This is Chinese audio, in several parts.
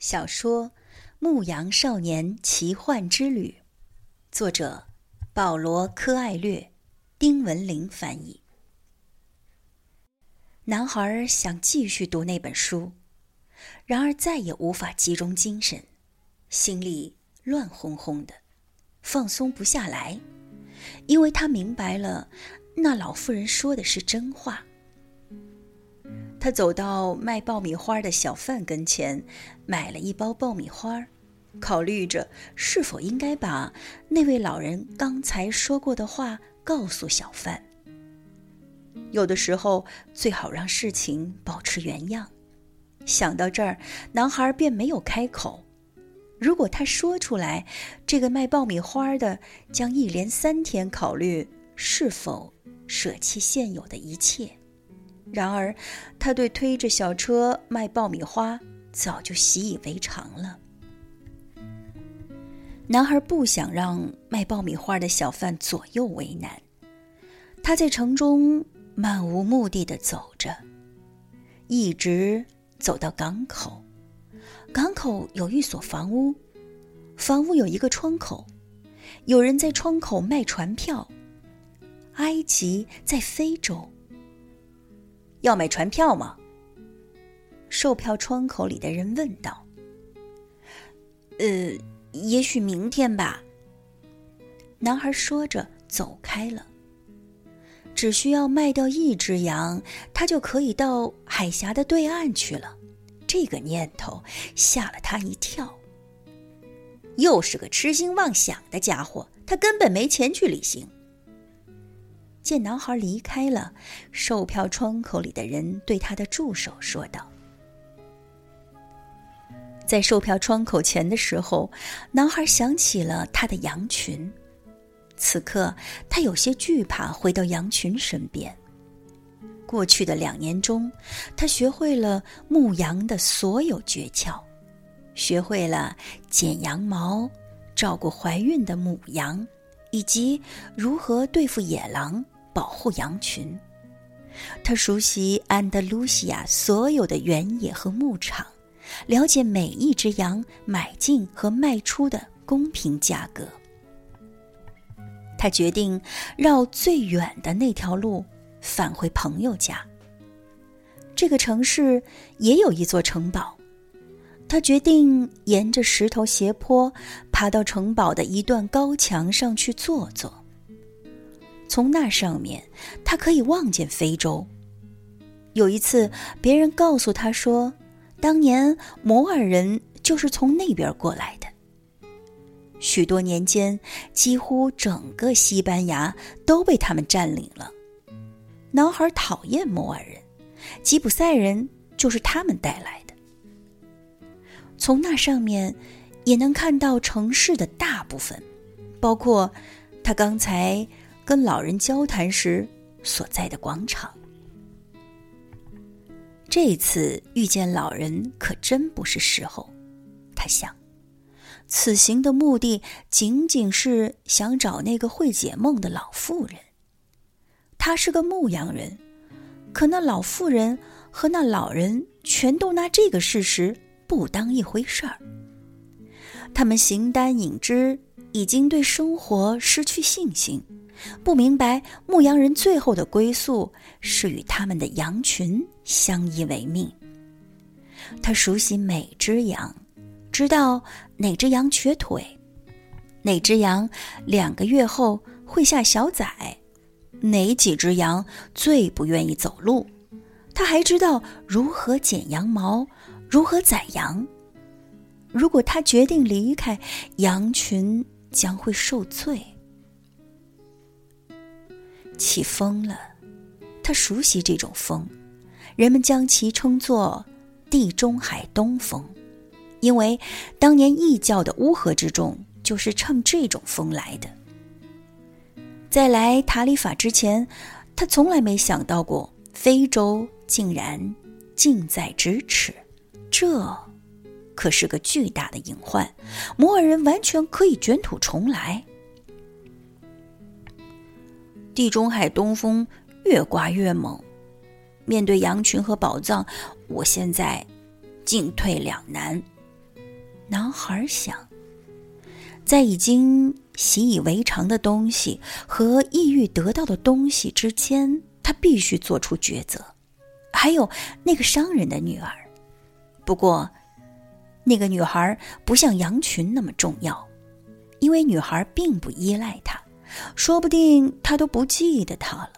小说《牧羊少年奇幻之旅》，作者保罗·科艾略，丁文玲翻译。男孩想继续读那本书，然而再也无法集中精神，心里乱哄哄的，放松不下来，因为他明白了，那老妇人说的是真话。他走到卖爆米花的小贩跟前，买了一包爆米花，考虑着是否应该把那位老人刚才说过的话告诉小贩。有的时候最好让事情保持原样。想到这儿，男孩便没有开口。如果他说出来，这个卖爆米花的将一连三天考虑是否舍弃现有的一切。然而，他对推着小车卖爆米花早就习以为常了。男孩不想让卖爆米花的小贩左右为难。他在城中漫无目的的走着，一直走到港口。港口有一所房屋，房屋有一个窗口，有人在窗口卖船票。埃及在非洲。要买船票吗？售票窗口里的人问道。“呃，也许明天吧。”男孩说着走开了。只需要卖掉一只羊，他就可以到海峡的对岸去了。这个念头吓了他一跳。又是个痴心妄想的家伙，他根本没钱去旅行。见男孩离开了，售票窗口里的人对他的助手说道：“在售票窗口前的时候，男孩想起了他的羊群。此刻，他有些惧怕回到羊群身边。过去的两年中，他学会了牧羊的所有诀窍，学会了剪羊毛、照顾怀孕的母羊，以及如何对付野狼。”保护羊群，他熟悉安德鲁西亚所有的原野和牧场，了解每一只羊买进和卖出的公平价格。他决定绕最远的那条路返回朋友家。这个城市也有一座城堡，他决定沿着石头斜坡爬到城堡的一段高墙上去坐坐。从那上面，他可以望见非洲。有一次，别人告诉他说，当年摩尔人就是从那边过来的。许多年间，几乎整个西班牙都被他们占领了。男孩讨厌摩尔人，吉普赛人就是他们带来的。从那上面，也能看到城市的大部分，包括他刚才。跟老人交谈时所在的广场。这次遇见老人可真不是时候，他想。此行的目的仅仅是想找那个会解梦的老妇人。他是个牧羊人，可那老妇人和那老人全都拿这个事实不当一回事儿。他们形单影只，已经对生活失去信心。不明白牧羊人最后的归宿是与他们的羊群相依为命。他熟悉每只羊，知道哪只羊瘸腿，哪只羊两个月后会下小崽，哪几只羊最不愿意走路。他还知道如何剪羊毛，如何宰羊。如果他决定离开，羊群将会受罪。起风了，他熟悉这种风，人们将其称作“地中海东风”，因为当年异教的乌合之众就是乘这种风来的。在来塔里法之前，他从来没想到过非洲竟然近在咫尺，这可是个巨大的隐患。摩尔人完全可以卷土重来。地中海东风越刮越猛，面对羊群和宝藏，我现在进退两难。男孩想，在已经习以为常的东西和意欲得到的东西之间，他必须做出抉择。还有那个商人的女儿，不过，那个女孩不像羊群那么重要，因为女孩并不依赖他，说不定他都不记得他了。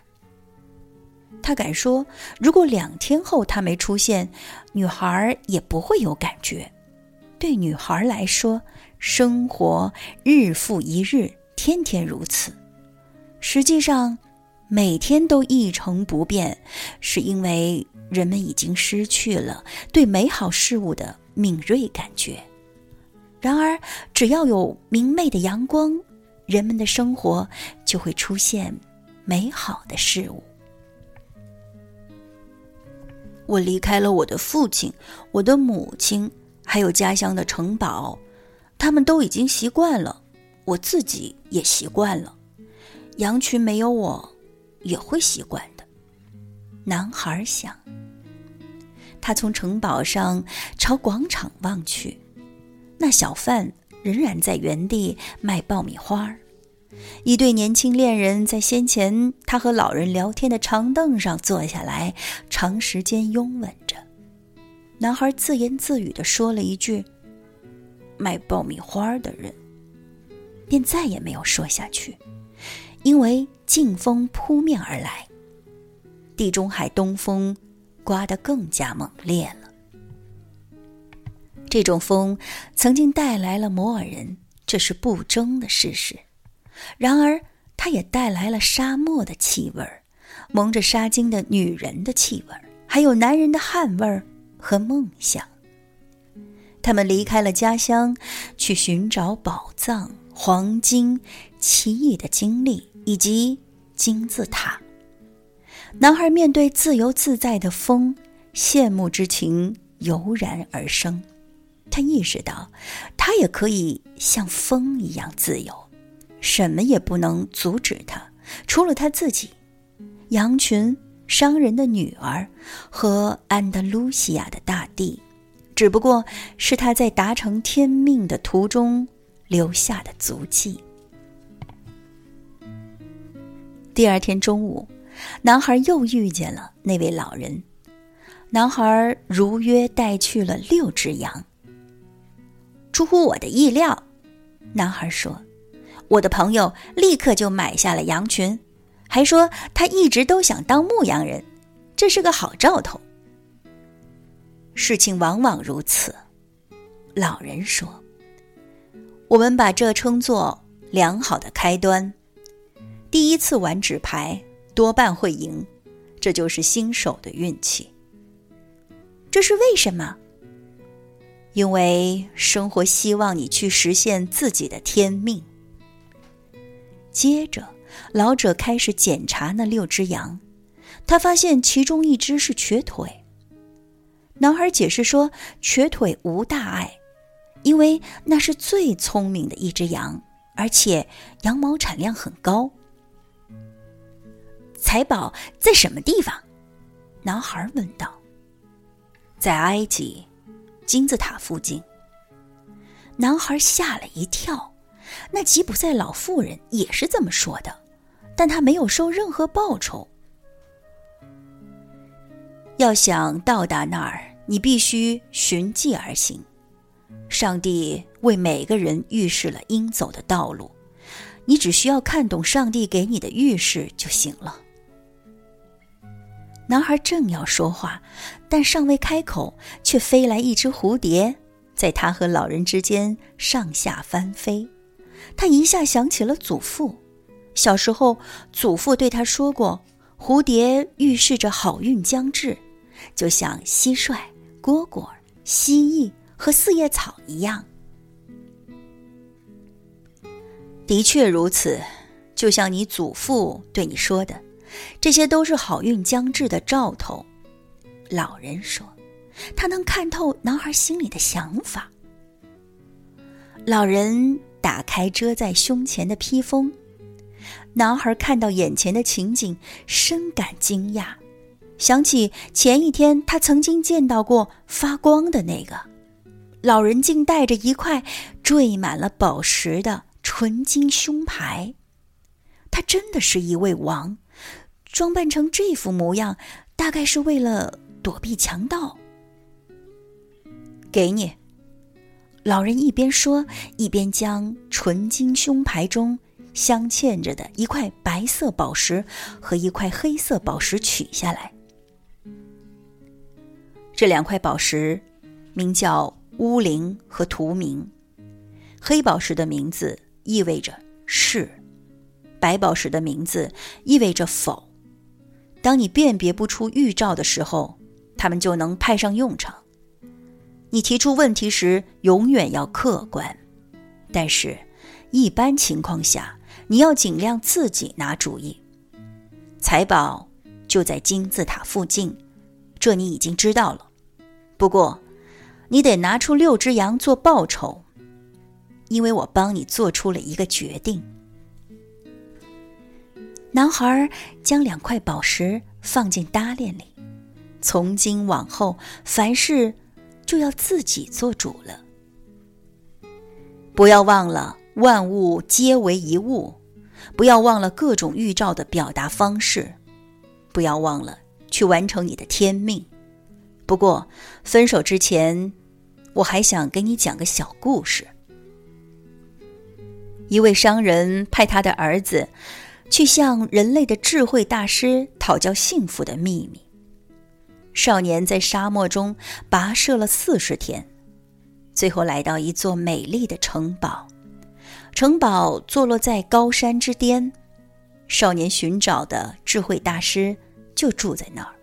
他敢说，如果两天后他没出现，女孩也不会有感觉。对女孩来说，生活日复一日，天天如此。实际上，每天都一成不变，是因为人们已经失去了对美好事物的敏锐感觉。然而，只要有明媚的阳光，人们的生活就会出现美好的事物。我离开了我的父亲，我的母亲。还有家乡的城堡，他们都已经习惯了，我自己也习惯了。羊群没有我，也会习惯的。男孩想。他从城堡上朝广场望去，那小贩仍然在原地卖爆米花一对年轻恋人在先前他和老人聊天的长凳上坐下来，长时间拥吻着。男孩自言自语地说了一句：“卖爆米花的人。”便再也没有说下去，因为劲风扑面而来，地中海东风刮得更加猛烈了。这种风曾经带来了摩尔人，这是不争的事实。然而，它也带来了沙漠的气味，蒙着纱巾的女人的气味，还有男人的汗味。和梦想，他们离开了家乡，去寻找宝藏、黄金、奇异的经历以及金字塔。男孩面对自由自在的风，羡慕之情油然而生。他意识到，他也可以像风一样自由，什么也不能阻止他，除了他自己。羊群。商人的女儿和安达卢西亚的大地，只不过是他在达成天命的途中留下的足迹。第二天中午，男孩又遇见了那位老人。男孩如约带去了六只羊。出乎我的意料，男孩说：“我的朋友立刻就买下了羊群。”还说他一直都想当牧羊人，这是个好兆头。事情往往如此，老人说：“我们把这称作良好的开端。第一次玩纸牌多半会赢，这就是新手的运气。这是为什么？因为生活希望你去实现自己的天命。”接着。老者开始检查那六只羊，他发现其中一只是瘸腿。男孩解释说：“瘸腿无大碍，因为那是最聪明的一只羊，而且羊毛产量很高。”财宝在什么地方？男孩问道。“在埃及，金字塔附近。”男孩吓了一跳，那吉普赛老妇人也是这么说的。但他没有收任何报酬。要想到达那儿，你必须循迹而行。上帝为每个人预示了应走的道路，你只需要看懂上帝给你的预示就行了。男孩正要说话，但尚未开口，却飞来一只蝴蝶，在他和老人之间上下翻飞。他一下想起了祖父。小时候，祖父对他说过：“蝴蝶预示着好运将至，就像蟋蟀、蝈蝈、蜥蜴和四叶草一样。”的确如此，就像你祖父对你说的，这些都是好运将至的兆头。老人说，他能看透男孩心里的想法。老人打开遮在胸前的披风。男孩看到眼前的情景，深感惊讶，想起前一天他曾经见到过发光的那个老人竟带着一块缀满了宝石的纯金胸牌。他真的是一位王，装扮成这副模样，大概是为了躲避强盗。给你。老人一边说，一边将纯金胸牌中镶嵌着的一块白色宝石和一块黑色宝石取下来。这两块宝石名叫乌灵和图明，黑宝石的名字意味着是，白宝石的名字意味着否。当你辨别不出预兆的时候，他们就能派上用场。你提出问题时永远要客观，但是，一般情况下你要尽量自己拿主意。财宝就在金字塔附近，这你已经知道了。不过，你得拿出六只羊做报酬，因为我帮你做出了一个决定。男孩将两块宝石放进搭链里，从今往后，凡事。就要自己做主了。不要忘了，万物皆为一物；不要忘了各种预兆的表达方式；不要忘了去完成你的天命。不过，分手之前，我还想给你讲个小故事。一位商人派他的儿子去向人类的智慧大师讨教幸福的秘密。少年在沙漠中跋涉了四十天，最后来到一座美丽的城堡。城堡坐落在高山之巅，少年寻找的智慧大师就住在那儿。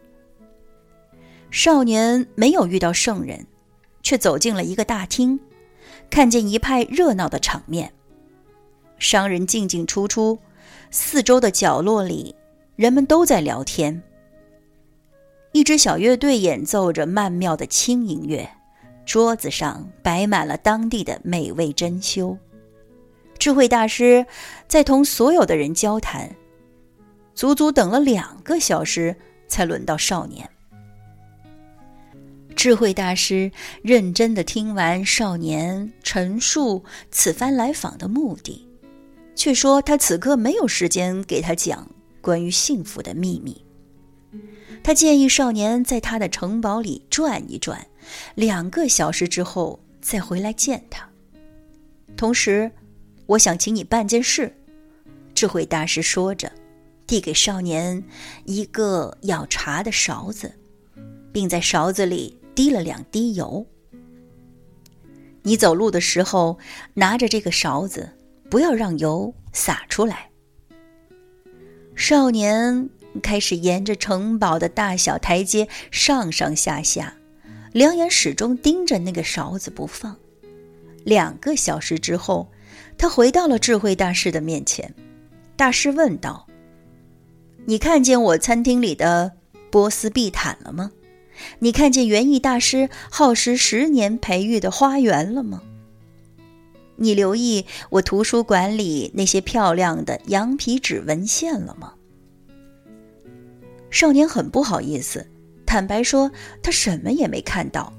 少年没有遇到圣人，却走进了一个大厅，看见一派热闹的场面。商人进进出出，四周的角落里，人们都在聊天。一支小乐队演奏着曼妙的轻音乐，桌子上摆满了当地的美味珍馐。智慧大师在同所有的人交谈，足足等了两个小时，才轮到少年。智慧大师认真的听完少年陈述此番来访的目的，却说他此刻没有时间给他讲关于幸福的秘密。他建议少年在他的城堡里转一转，两个小时之后再回来见他。同时，我想请你办件事。”智慧大师说着，递给少年一个舀茶的勺子，并在勺子里滴了两滴油。你走路的时候拿着这个勺子，不要让油洒出来。少年。开始沿着城堡的大小台阶上上下下，两眼始终盯着那个勺子不放。两个小时之后，他回到了智慧大师的面前。大师问道：“你看见我餐厅里的波斯地毯了吗？你看见园艺大师耗时十年培育的花园了吗？你留意我图书馆里那些漂亮的羊皮纸文献了吗？”少年很不好意思，坦白说，他什么也没看到。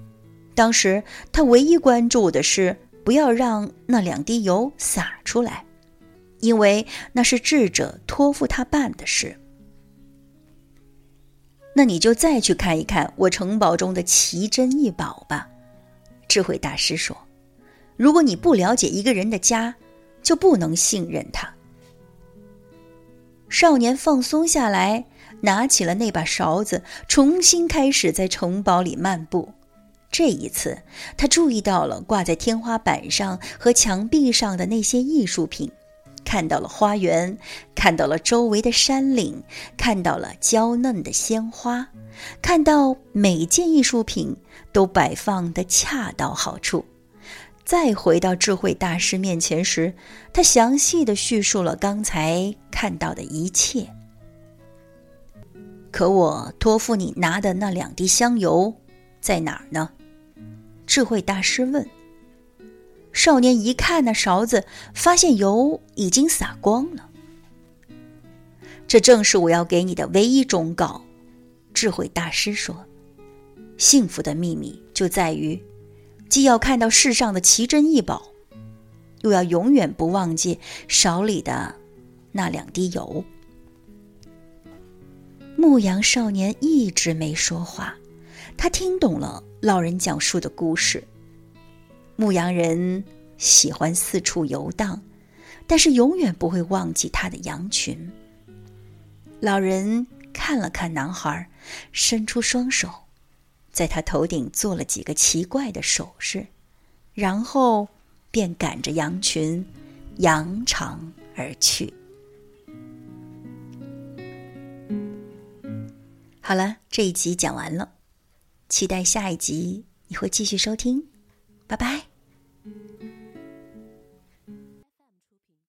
当时他唯一关注的是不要让那两滴油洒出来，因为那是智者托付他办的事。那你就再去看一看我城堡中的奇珍异宝吧，智慧大师说。如果你不了解一个人的家，就不能信任他。少年放松下来。拿起了那把勺子，重新开始在城堡里漫步。这一次，他注意到了挂在天花板上和墙壁上的那些艺术品，看到了花园，看到了周围的山岭，看到了娇嫩的鲜花，看到每件艺术品都摆放的恰到好处。再回到智慧大师面前时，他详细的叙述了刚才看到的一切。可我托付你拿的那两滴香油在哪儿呢？智慧大师问。少年一看那勺子，发现油已经洒光了。这正是我要给你的唯一忠告。智慧大师说：“幸福的秘密就在于，既要看到世上的奇珍异宝，又要永远不忘记勺里的那两滴油。牧羊少年一直没说话，他听懂了老人讲述的故事。牧羊人喜欢四处游荡，但是永远不会忘记他的羊群。老人看了看男孩，伸出双手。在他头顶做了几个奇怪的手势，然后便赶着羊群扬长而去。好了，这一集讲完了，期待下一集你会继续收听，拜拜。